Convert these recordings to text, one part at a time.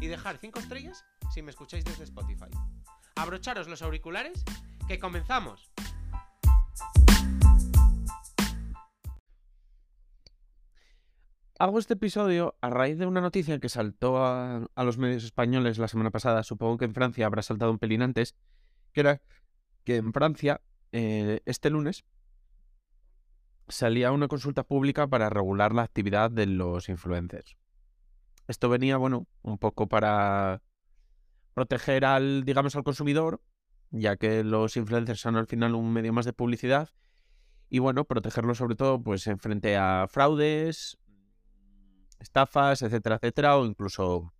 y dejar 5 estrellas si me escucháis desde Spotify. Abrocharos los auriculares, que comenzamos. Hago este episodio a raíz de una noticia que saltó a, los medios españoles la semana pasada, supongo que en Francia habrá saltado un pelín antes, que era que en Francia, eh, este lunes, salía una consulta pública para regular la actividad de los influencers. Esto venía, bueno, un poco para proteger al, digamos, al consumidor, ya que los influencers son al final un medio más de publicidad, y bueno, protegerlo sobre todo, pues, en frente a fraudes, estafas, etcétera, etcétera, o incluso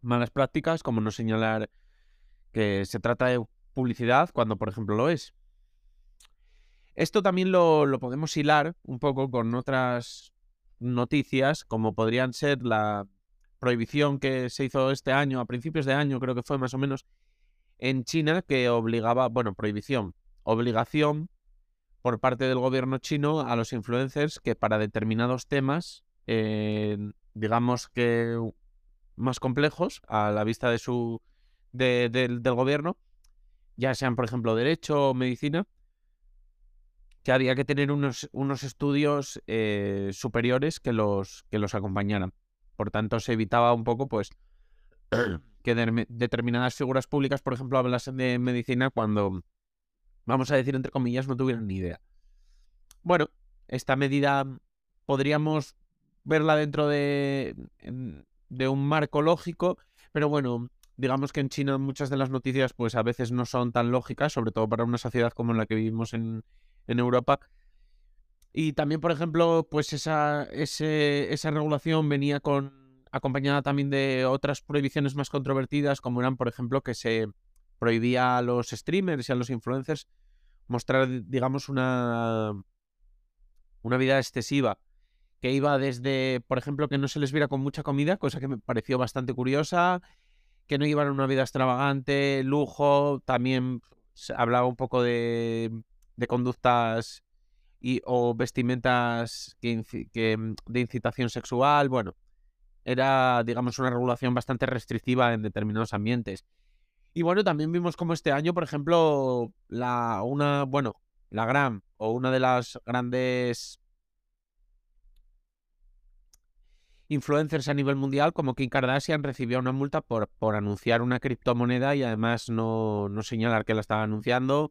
malas prácticas, como no señalar que se trata de publicidad cuando, por ejemplo, lo es. Esto también lo, lo podemos hilar un poco con otras noticias, como podrían ser la prohibición que se hizo este año, a principios de año, creo que fue más o menos, en China, que obligaba, bueno, prohibición, obligación por parte del gobierno chino a los influencers que para determinados temas, eh, digamos que más complejos a la vista de su de, del- gobierno, ya sean, por ejemplo, derecho o medicina, que había que tener unos, unos estudios eh, superiores que los, que los acompañaran. Por tanto, se evitaba un poco, pues, que determinadas figuras públicas, por ejemplo, hablasen de medicina cuando, vamos a decir, entre comillas, no tuvieran ni idea. Bueno, esta medida podríamos verla dentro de, de un marco lógico, pero bueno, digamos que en China muchas de las noticias pues a veces no son tan lógicas, sobre todo para una sociedad como la que vivimos en, en Europa. Y también, por ejemplo, pues esa, ese- esa regulación venía con acompañada también de otras prohibiciones más controvertidas, como eran, por ejemplo, que se prohibía a los streamers y a los influencers mostrar, digamos, una, una vida excesiva, que iba desde, por ejemplo, que no se les viera con mucha comida, cosa que me pareció bastante curiosa, que no llevaran una vida extravagante, lujo, también se hablaba un poco de, de conductas y, o vestimentas que, que, mm, de incitación sexual, bueno, era, digamos, una regulación bastante restrictiva en determinados ambientes. Y bueno, también vimos como este año, por ejemplo, la, una, bueno, la gran o una de las grandes influencers a nivel mundial, como Kim Kardashian, recibió una multa por, por anunciar una criptomoneda y además no, no señalar que la estaba anunciando.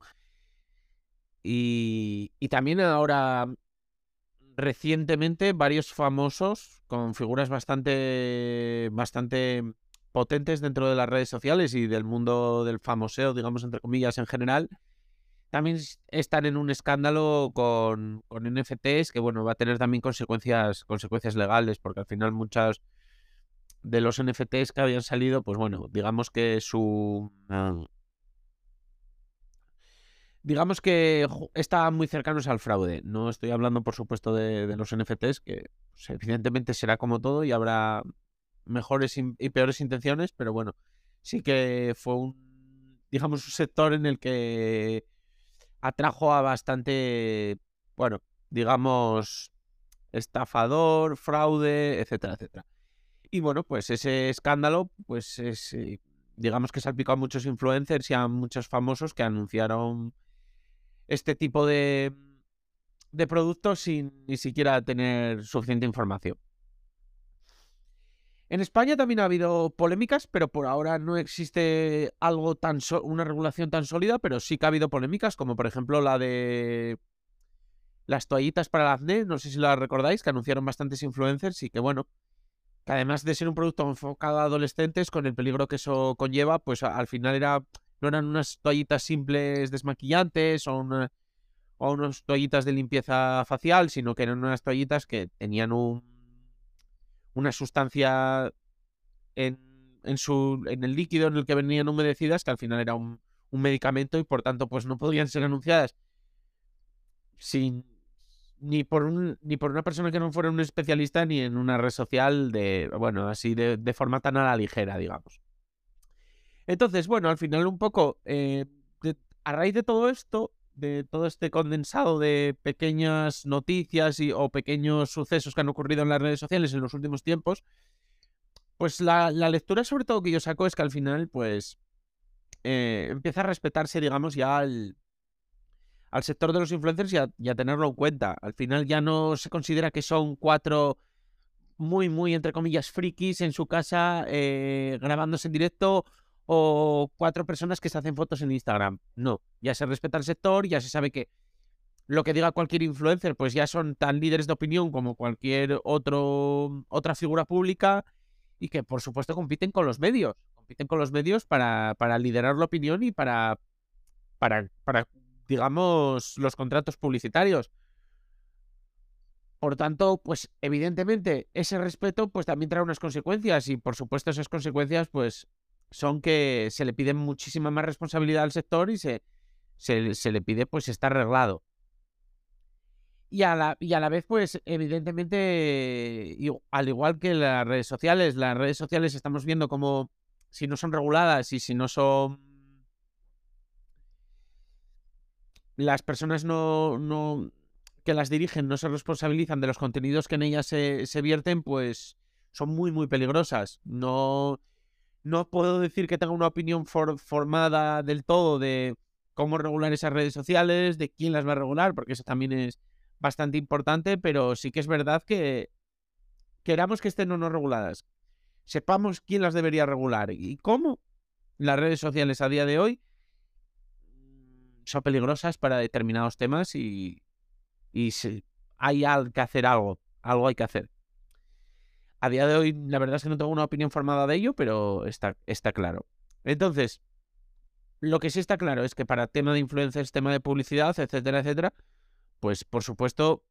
Y, y también ahora, recientemente, varios famosos con figuras bastante, bastante potentes dentro de las redes sociales y del mundo del famoseo, digamos, entre comillas, en general, también están en un escándalo con, con NFTs que, bueno, va a tener también consecuencias, consecuencias legales, porque al final muchas de los NFTs que habían salido, pues bueno, digamos que su... ah, Digamos que estaban muy cercanos al fraude. No estoy hablando, por supuesto, de, los NFTs, que pues, evidentemente será como todo y habrá mejores y peores intenciones, pero bueno, sí que fue un, digamos, un sector en el que atrajo a bastante, bueno, digamos, estafador, fraude, etcétera, etcétera. Y bueno, pues ese escándalo, pues es, eh, digamos que salpicó a muchos influencers y a muchos famosos que anunciaron este tipo de, de productos sin ni siquiera tener suficiente información. En España también ha habido polémicas, pero por ahora no existe algo tan so- una regulación tan sólida, pero sí que ha habido polémicas, como por ejemplo la de las toallitas para el acné, no sé si la recordáis, que anunciaron bastantes influencers y que bueno, que además de ser un producto enfocado a adolescentes, con el peligro que eso conlleva, pues al final era, no eran unas toallitas simples desmaquillantes o, una- o unas toallitas de limpieza facial, sino que eran unas toallitas que tenían un, una sustancia en, en, su, en el líquido en el que venían humedecidas, que al final era un, un medicamento y por tanto pues no podían ser anunciadas. Sin ni por un, ni por una persona que no fuera un especialista ni en una red social de bueno así de, de forma tan a la ligera digamos entonces bueno al final un poco eh, a raíz de todo esto de todo este condensado de pequeñas noticias y, o pequeños sucesos que han ocurrido en las redes sociales en los últimos tiempos, pues la, la lectura sobre todo que yo saco es que al final, pues, eh, empieza a respetarse, digamos, ya al, al sector de los influencers y a, tenerlo en cuenta. Al final ya no se considera que son cuatro muy, muy, entre comillas, frikis en su casa eh, grabándose en directo o cuatro personas que se hacen fotos en Instagram. No, ya se respeta el sector, ya se sabe que lo que diga cualquier influencer, pues ya son tan líderes de opinión como cualquier otro, otra figura pública y que por supuesto compiten con los medios, compiten con los medios para, para liderar la opinión y para, para, para, digamos, los contratos publicitarios. Por tanto, pues evidentemente ese respeto pues también trae unas consecuencias y por supuesto esas consecuencias pues son que se le pide muchísima más responsabilidad al sector y se, se, le pide pues estar arreglado. Y a, la, y a la vez, pues, evidentemente, al igual que las redes sociales, las redes sociales estamos viendo como si no son reguladas y si no son. Las personas no, no que las dirigen no se responsabilizan de los contenidos que en ellas se, se vierten, pues son muy, muy peligrosas. No no puedo decir que tenga una opinión formada del todo de cómo regular esas redes sociales, de quién las va a regular, porque eso también es bastante importante, pero sí que es verdad que queramos que estén o no reguladas, sepamos quién las debería regular y cómo las redes sociales a día de hoy son peligrosas para determinados temas y, y hay que hacer algo, algo hay que hacer. A día de hoy, la verdad es que no tengo una opinión formada de ello, pero está, claro. Entonces, lo que sí está claro es que para tema de influencers, tema de publicidad, etcétera, etcétera, pues por supuesto,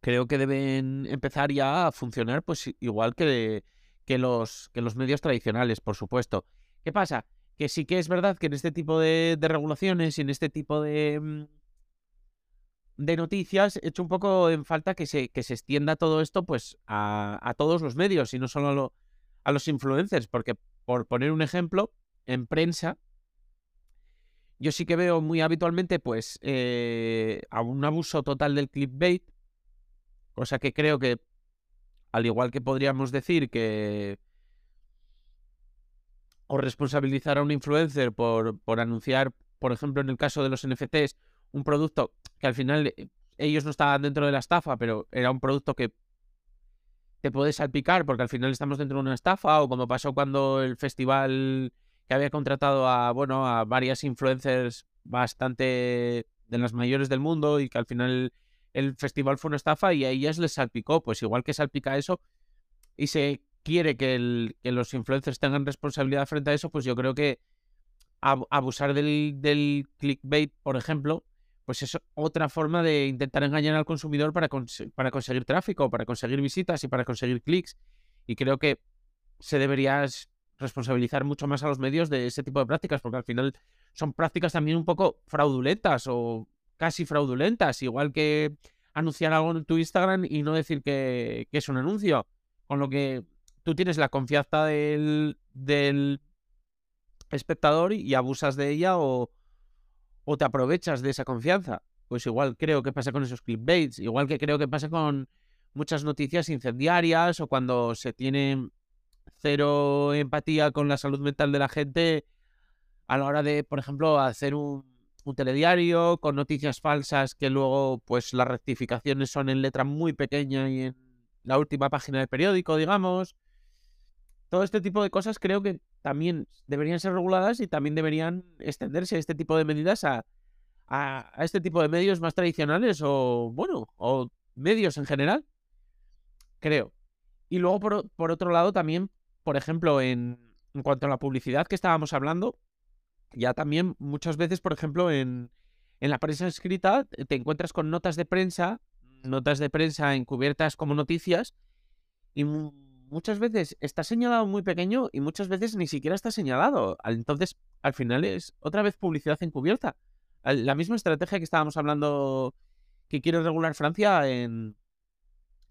creo que deben empezar ya a funcionar pues igual que, que, los, que los medios tradicionales, por supuesto. ¿Qué pasa? Que sí que es verdad que en este tipo de, de regulaciones y en este tipo de, mm, de noticias, he hecho un poco en falta que se, que se extienda todo esto pues a, a todos los medios y no solo a, los influencers, porque por poner un ejemplo, en prensa, yo sí que veo muy habitualmente pues eh, a un abuso total del clickbait, cosa que creo que, al igual que podríamos decir que o responsabilizar a un influencer por, por anunciar, por ejemplo, en el caso de los NFTs, un producto que al final eh, ellos no estaban dentro de la estafa, pero era un producto que te puede salpicar porque al final estamos dentro de una estafa o como pasó cuando el festival que había contratado a, bueno, a varias influencers bastante de las mayores del mundo y que al final el festival fue una estafa y a ellas les salpicó, pues igual que salpica eso y se quiere que, los influencers tengan responsabilidad frente a eso, pues yo creo que abusar del clickbait, por ejemplo, pues es otra forma de intentar engañar al consumidor para, para conseguir tráfico, para conseguir visitas y para conseguir clics. Y creo que se debería responsabilizar mucho más a los medios de ese tipo de prácticas, porque al final son prácticas también un poco fraudulentas o casi fraudulentas, igual que anunciar algo en tu Instagram y no decir que, es un anuncio, con lo que tú tienes la confianza del, del espectador y abusas de ella o, o te aprovechas de esa confianza. Pues igual creo que pasa con esos clickbaits, igual que creo que pasa con muchas noticias incendiarias o cuando se tiene cero empatía con la salud mental de la gente a la hora de, por ejemplo, hacer un, un telediario con noticias falsas que luego pues las rectificaciones son en letra muy pequeña y en la última página del periódico, digamos. Todo este tipo de cosas creo que también deberían ser reguladas y también deberían extenderse este tipo de medidas a, a, este tipo de medios más tradicionales o, bueno, o medios en general. Creo. Y luego, por, por otro lado, también, por ejemplo, en, en, cuanto a la publicidad que estábamos hablando, ya también muchas veces, por ejemplo, en, en la prensa escrita te encuentras con notas de prensa, notas de prensa encubiertas como noticias y muchas veces está señalado muy pequeño y muchas veces ni siquiera está señalado. Entonces, al final es otra vez publicidad encubierta. La misma estrategia que estábamos hablando que quiere regular Francia en,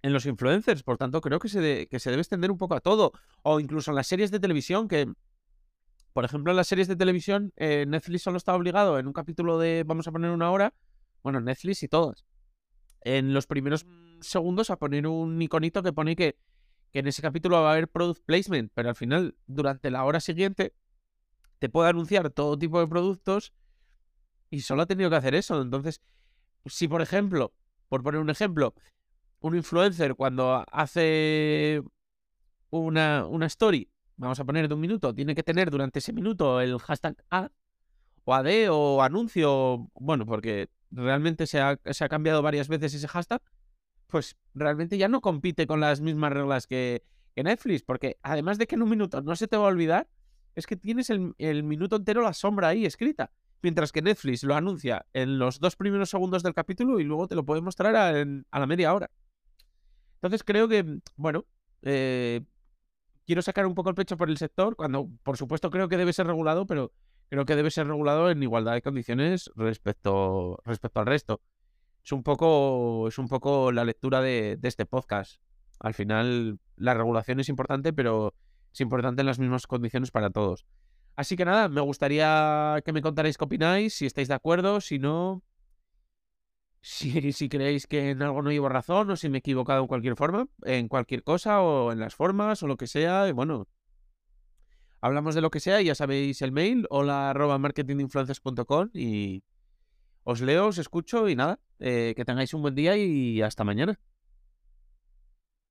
en los influencers. Por tanto, creo que se, que se debe extender un poco a todo. O incluso en las series de televisión, que, por ejemplo, en las series de televisión, eh, Netflix solo está obligado en un capítulo de, vamos a poner una hora, bueno, Netflix y todas, en los primeros segundos a poner un iconito que pone que, que en ese capítulo va a haber product placement, pero al final, durante la hora siguiente, te puede anunciar todo tipo de productos y solo ha tenido que hacer eso. Entonces, si por ejemplo, por poner un ejemplo, un influencer cuando hace una, una story, vamos a poner de un minuto, tiene que tener durante ese minuto el hashtag ad o AD o anuncio, bueno, porque realmente se ha, se ha cambiado varias veces ese hashtag, pues realmente ya no compite con las mismas reglas que, Netflix, porque además de que en un minuto no se te va a olvidar, es que tienes el, minuto entero la sombra ahí escrita. Mientras que Netflix lo anuncia en los dos primeros segundos del capítulo y luego te lo puede mostrar a, la media hora. Entonces creo que, bueno, eh, quiero sacar un poco el pecho por el sector, cuando por supuesto creo que debe ser regulado, pero creo que debe ser regulado en igualdad de condiciones respecto, respecto al resto. Es un poco, es un poco la lectura de, este podcast. Al final, la regulación es importante, pero es importante en las mismas condiciones para todos. Así que nada, me gustaría que me contarais qué opináis, si estáis de acuerdo, si no, si, si creéis que en algo no llevo razón o si me he equivocado en cualquier forma, en cualquier cosa o en las formas o lo que sea. Y bueno, hablamos de lo que sea y ya sabéis el mail, hola arroba marketinginfluencers.com y os leo, os escucho y nada, eh, que tengáis un buen día y hasta mañana.